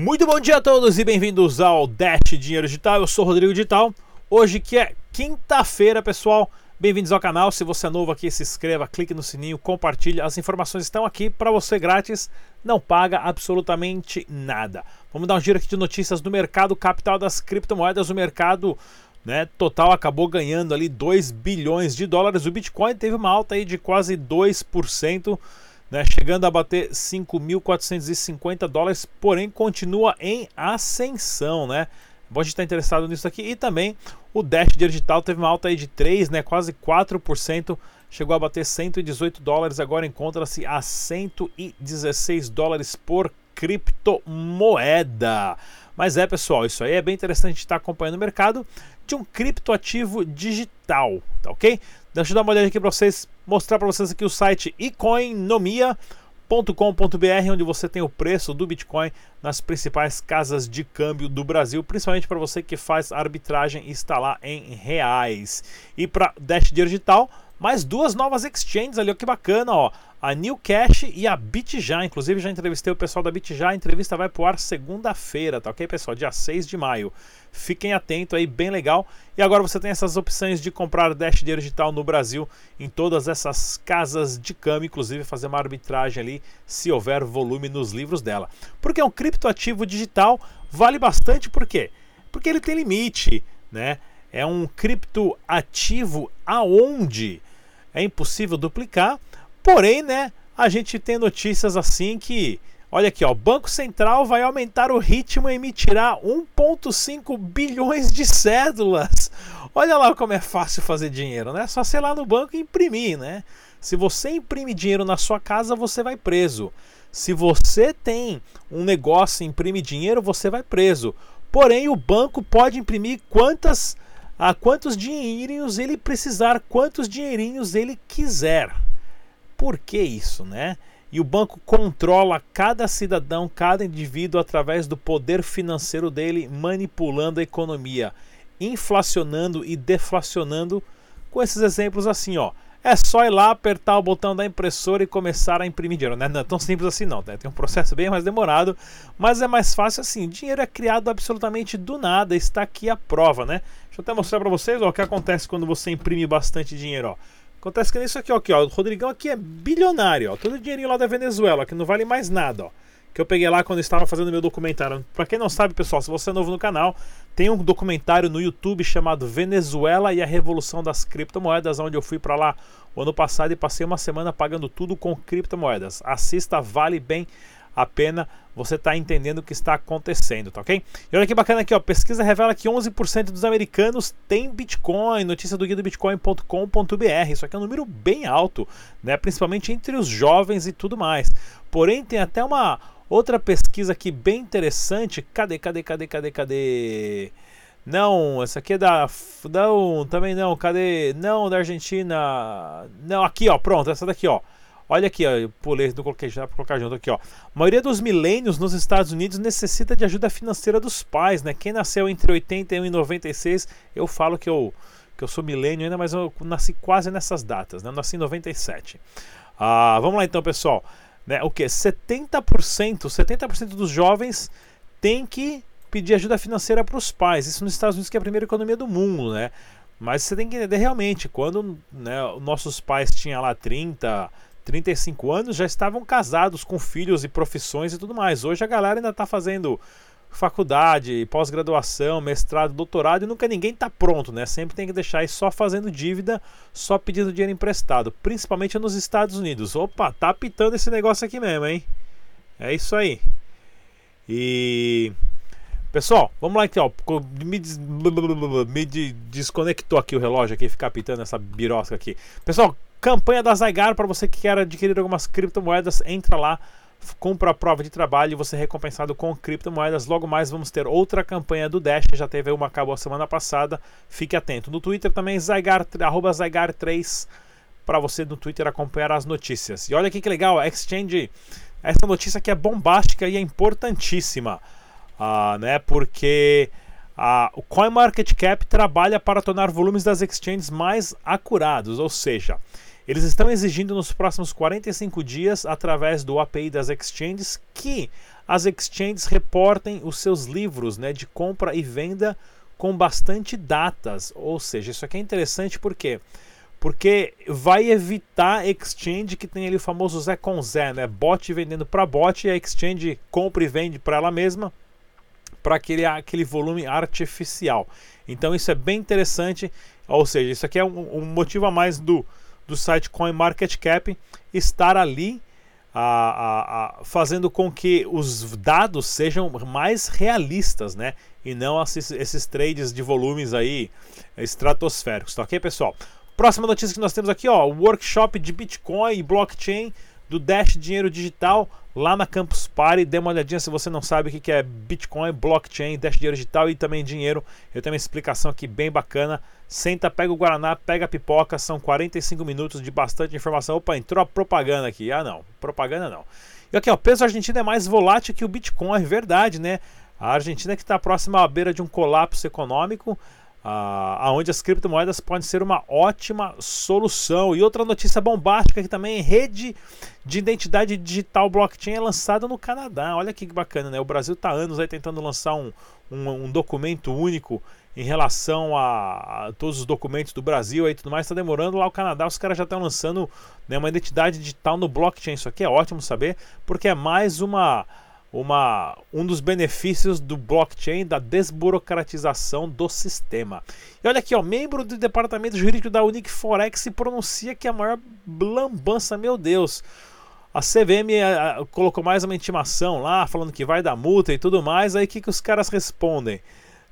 Muito bom dia a todos e bem-vindos ao Dash Dinheiro Digital. Eu sou Rodrigo Digital. Hoje que é quinta-feira, pessoal. Bem-vindos ao canal. Se você é novo aqui, se inscreva, clique no sininho, compartilhe. As informações estão aqui para você grátis. Não paga absolutamente nada. Vamos dar um giro aqui de notícias do mercado capital das criptomoedas. O mercado né, total acabou ganhando ali 2 bilhões de dólares. O Bitcoin teve uma alta aí de quase 2% né, chegando a bater 5.450 dólares, porém continua em ascensão, né? Bom a gente estar tá interessado nisso aqui. E também o Dash Digital teve uma alta aí de 3, né, quase 4%, chegou a bater 118 dólares, agora encontra-se a 116 dólares por criptomoeda. Mas é, pessoal, isso aí é bem interessante estar acompanhando o mercado de um criptoativo digital, tá ok? Deixa eu dar uma olhada aqui para vocês, mostrar para vocês aqui o site ecoinomia.com.br, onde você tem o preço do Bitcoin nas principais casas de câmbio do Brasil, principalmente para você que faz arbitragem e está lá em reais. E para Dash Digital, mais duas novas exchanges ali, ó, que bacana, ó. A New Cash e a BitJa. Inclusive, já entrevistei o pessoal da BitJa. A entrevista vai pro ar segunda-feira, tá ok, pessoal? Dia 6 de maio. Fiquem atentos aí, bem legal. E agora você tem essas opções de comprar Dash Digital no Brasil, em todas essas casas de câmbio, inclusive fazer uma arbitragem ali, se houver volume nos livros dela. Porque é um criptoativo digital, vale bastante, por quê? Porque ele tem limite, né? É um criptoativo aonde é impossível duplicar. Porém, né, a gente tem notícias assim que, olha aqui, ó, o Banco Central vai aumentar o ritmo e emitirá 1.5 bilhões de cédulas. Olha lá como é fácil fazer dinheiro, né? Só ser lá no banco e imprimir, né? Se você imprime dinheiro na sua casa, você vai preso. Se você tem um negócio e imprime dinheiro, você vai preso. Porém, o banco pode imprimir quantas a quantos dinheirinhos ele precisar, quantos dinheirinhos ele quiser. Por que isso, né? E o banco controla cada cidadão, cada indivíduo através do poder financeiro dele, manipulando a economia, inflacionando e deflacionando com esses exemplos assim, ó. É só ir lá, apertar o botão da impressora e começar a imprimir dinheiro. Né? Não é tão simples assim não, né? tem um processo bem mais demorado, mas é mais fácil assim. Dinheiro é criado absolutamente do nada, está aqui a prova, né? Deixa eu até mostrar para vocês ó, o que acontece quando você imprime bastante dinheiro. Ó. Acontece que nisso aqui, ó, aqui, ó, o Rodrigão aqui é bilionário, ó, todo o dinheirinho lá da Venezuela, que não vale mais nada, ó que eu peguei lá quando estava fazendo meu documentário. Para quem não sabe, pessoal, se você é novo no canal, tem um documentário no YouTube chamado Venezuela e a Revolução das Criptomoedas, onde eu fui para lá o ano passado e passei uma semana pagando tudo com criptomoedas. Assista, vale bem a pena você está entendendo o que está acontecendo, tá ok? E olha que bacana aqui, ó, pesquisa revela que 11% dos americanos têm Bitcoin, notícia do guia do bitcoin.com.br. Isso aqui é um número bem alto, né? Principalmente entre os jovens e tudo mais. Porém, tem até uma outra pesquisa aqui bem interessante. Cadê, cadê, cadê, cadê, cadê? Não, essa aqui é da. Não, também não. Cadê? Não, da Argentina. Não, aqui, ó. Pronto, essa daqui, ó. Olha aqui, ó, eu pulei, não coloquei já colocar junto aqui, ó. A maioria dos milênios nos Estados Unidos necessita de ajuda financeira dos pais, né? Quem nasceu entre 81 e 96, eu falo que eu que eu sou milênio ainda, mas eu nasci quase nessas datas, né? Eu nasci em 97. Ah, vamos lá então, pessoal. Né, o que? 70%, 70% dos jovens tem que pedir ajuda financeira para os pais. Isso nos Estados Unidos, que é a primeira economia do mundo, né? Mas você tem que entender realmente, quando né, nossos pais tinham lá 30, 35 anos já estavam casados com filhos e profissões e tudo mais. Hoje a galera ainda está fazendo faculdade, pós-graduação, mestrado, doutorado e nunca ninguém está pronto, né? Sempre tem que deixar aí só fazendo dívida, só pedindo dinheiro emprestado, principalmente nos Estados Unidos. Opa, tá apitando esse negócio aqui mesmo, hein? É isso aí. E Pessoal, vamos lá então. Me, des... me desconectou aqui o relógio aqui, ficar apitando essa birosca aqui. Pessoal, Campanha da Zygar para você que quer adquirir algumas criptomoedas, entra lá, compra a prova de trabalho e você é recompensado com criptomoedas. Logo mais vamos ter outra campanha do Dash, já teve uma, acabou a semana passada. Fique atento. No Twitter também, Zygar, arroba Zygar3, para você no Twitter acompanhar as notícias. E olha aqui que legal, a Exchange, essa notícia aqui é bombástica e é importantíssima, ah, né? Porque a, o CoinMarketCap trabalha para tornar volumes das exchanges mais acurados, ou seja, eles estão exigindo nos próximos 45 dias, através do API das exchanges, que as exchanges reportem os seus livros né, de compra e venda com bastante datas. Ou seja, isso aqui é interessante porque porque vai evitar exchange que tem ali o famoso Zé com Zé, né? Bot vendendo para bot e a exchange compra e vende para ela mesma para aquele, aquele volume artificial. Então isso é bem interessante, ou seja, isso aqui é um, um motivo a mais do, do site CoinMarketCap estar ali a, a, a, fazendo com que os dados sejam mais realistas, né? E não esses, esses trades de volumes aí estratosféricos, tá ok, pessoal? Próxima notícia que nós temos aqui, ó, workshop de Bitcoin e blockchain do Dash Dinheiro Digital lá na Campus Party. Dê uma olhadinha se você não sabe o que é Bitcoin, blockchain, Dash Dinheiro Digital e também dinheiro. Eu tenho uma explicação aqui bem bacana. Senta, pega o Guaraná, pega a pipoca. São 45 minutos de bastante informação. Opa, entrou a propaganda aqui. Ah, não, propaganda não. E aqui, ó, o peso argentino é mais volátil que o Bitcoin, é verdade, né? A Argentina que está próxima à beira de um colapso econômico aonde as criptomoedas podem ser uma ótima solução. E outra notícia bombástica que também rede de identidade digital blockchain é lançada no Canadá. Olha que bacana, né? O Brasil está anos aí tentando lançar um, um, um, documento único em relação a, a, todos os documentos do Brasil e tudo mais. Está demorando lá o Canadá, os caras já estão lançando né, uma identidade digital no blockchain. Isso aqui é ótimo saber, porque é mais uma uma, um dos benefícios do blockchain, da desburocratização do sistema. E olha aqui, ó, membro do departamento jurídico da Unique Forex se pronuncia que é a maior lambança, meu Deus. A CVM a, a, colocou mais uma intimação lá, falando que vai dar multa e tudo mais. Aí o que, que os caras respondem?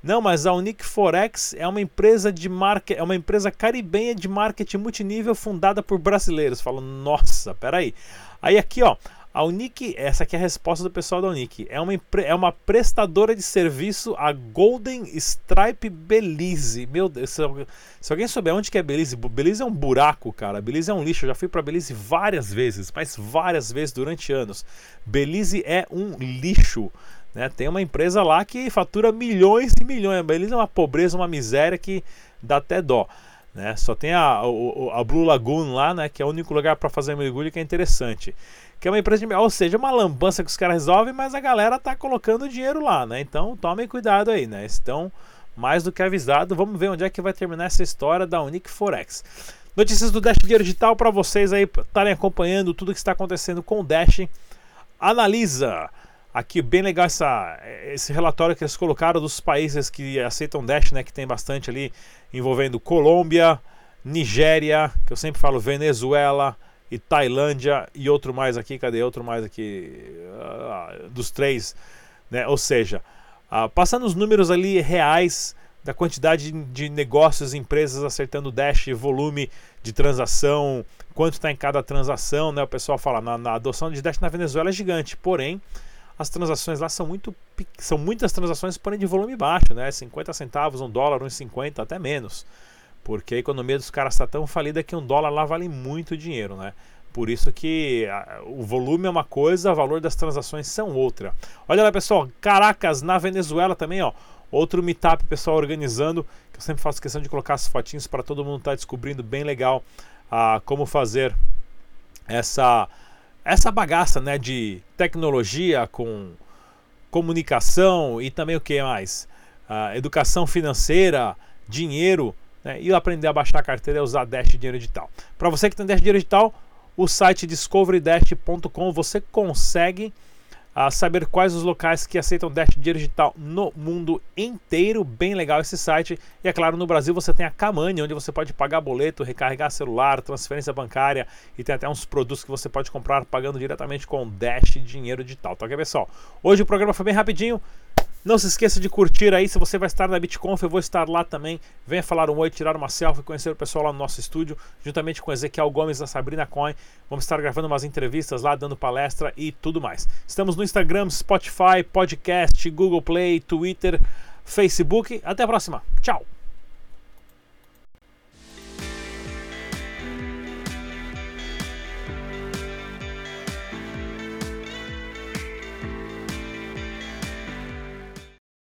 Não, mas a Unique Forex é uma empresa de marca, é uma empresa caribenha de marketing multinível fundada por brasileiros. Falam, nossa, peraí. Aí aqui, ó, a Unique, essa aqui é a resposta do pessoal da Unique, é uma, é uma prestadora de serviço a Golden Stripe Belize. Meu Deus, se, se, alguém souber onde que é Belize, Belize é um buraco, cara. Belize é um lixo. Eu já fui para Belize várias vezes, mas várias vezes durante anos. Belize é um lixo. Né? Tem uma empresa lá que fatura milhões e milhões. Belize é uma pobreza, uma miséria que dá até dó. Né? Só tem a, a, a Blue Lagoon lá, né? que é o único lugar para fazer mergulho que é interessante que é uma empresa de. Ou seja, uma lambança que os caras resolvem, mas a galera tá colocando dinheiro lá, né? Então tomem cuidado aí, né? Estão mais do que avisado. Vamos ver onde é que vai terminar essa história da Unique Forex. Notícias do Dash Dinheiro Digital para vocês aí estarem acompanhando tudo que está acontecendo com o Dash. Analisa. Aqui bem legal essa, esse relatório que eles colocaram dos países que aceitam Dash, né? Que tem bastante ali envolvendo Colômbia, Nigéria, que eu sempre falo Venezuela, e Tailândia e outro mais aqui, cadê outro mais aqui? Uh, dos três, né? Ou seja, uh, passando os números ali reais da quantidade de negócios, empresas acertando Dash, volume de transação, quanto está em cada transação, né? O pessoal fala, na, na, adoção de Dash na Venezuela é gigante, porém as transações lá são muito são muitas transações, porém de volume baixo, né? 50 centavos, um dólar, 1,50, até menos. Porque a economia dos caras está tão falida que um dólar lá vale muito dinheiro, né? Por isso que a, o volume é uma coisa, o valor das transações são outra. Olha lá, pessoal, Caracas, na Venezuela também, ó. Outro meetup, pessoal, organizando, que eu sempre faço questão de colocar as fotinhos para todo mundo estar tá descobrindo bem legal ah, como fazer essa, essa bagaça né, de tecnologia com comunicação e também o que mais? Educação financeira, dinheiro né, e aprender a baixar a carteira e usar Dash Dinheiro Digital. Para você que tem Dash Dinheiro Digital, o site discoverydash.com você consegue uh, saber quais os locais que aceitam Dash Digital no mundo inteiro. Bem legal esse site. E é claro, no Brasil você tem a Kamani, onde você pode pagar boleto, recarregar celular, transferência bancária e tem até uns produtos que você pode comprar pagando diretamente com Dash Dinheiro Digital. Tá ok, pessoal? Hoje o programa foi bem rapidinho. Não se esqueça de curtir aí, se você vai estar na BitConf, eu vou estar lá também. Venha falar um oi, tirar uma selfie, conhecer o pessoal lá no nosso estúdio, juntamente com Ezequiel Gomes da Sabrina Coin. Vamos estar gravando umas entrevistas lá, dando palestra e tudo mais. Estamos no Instagram, Spotify, podcast, Google Play, Twitter, Facebook. Até a próxima. Tchau!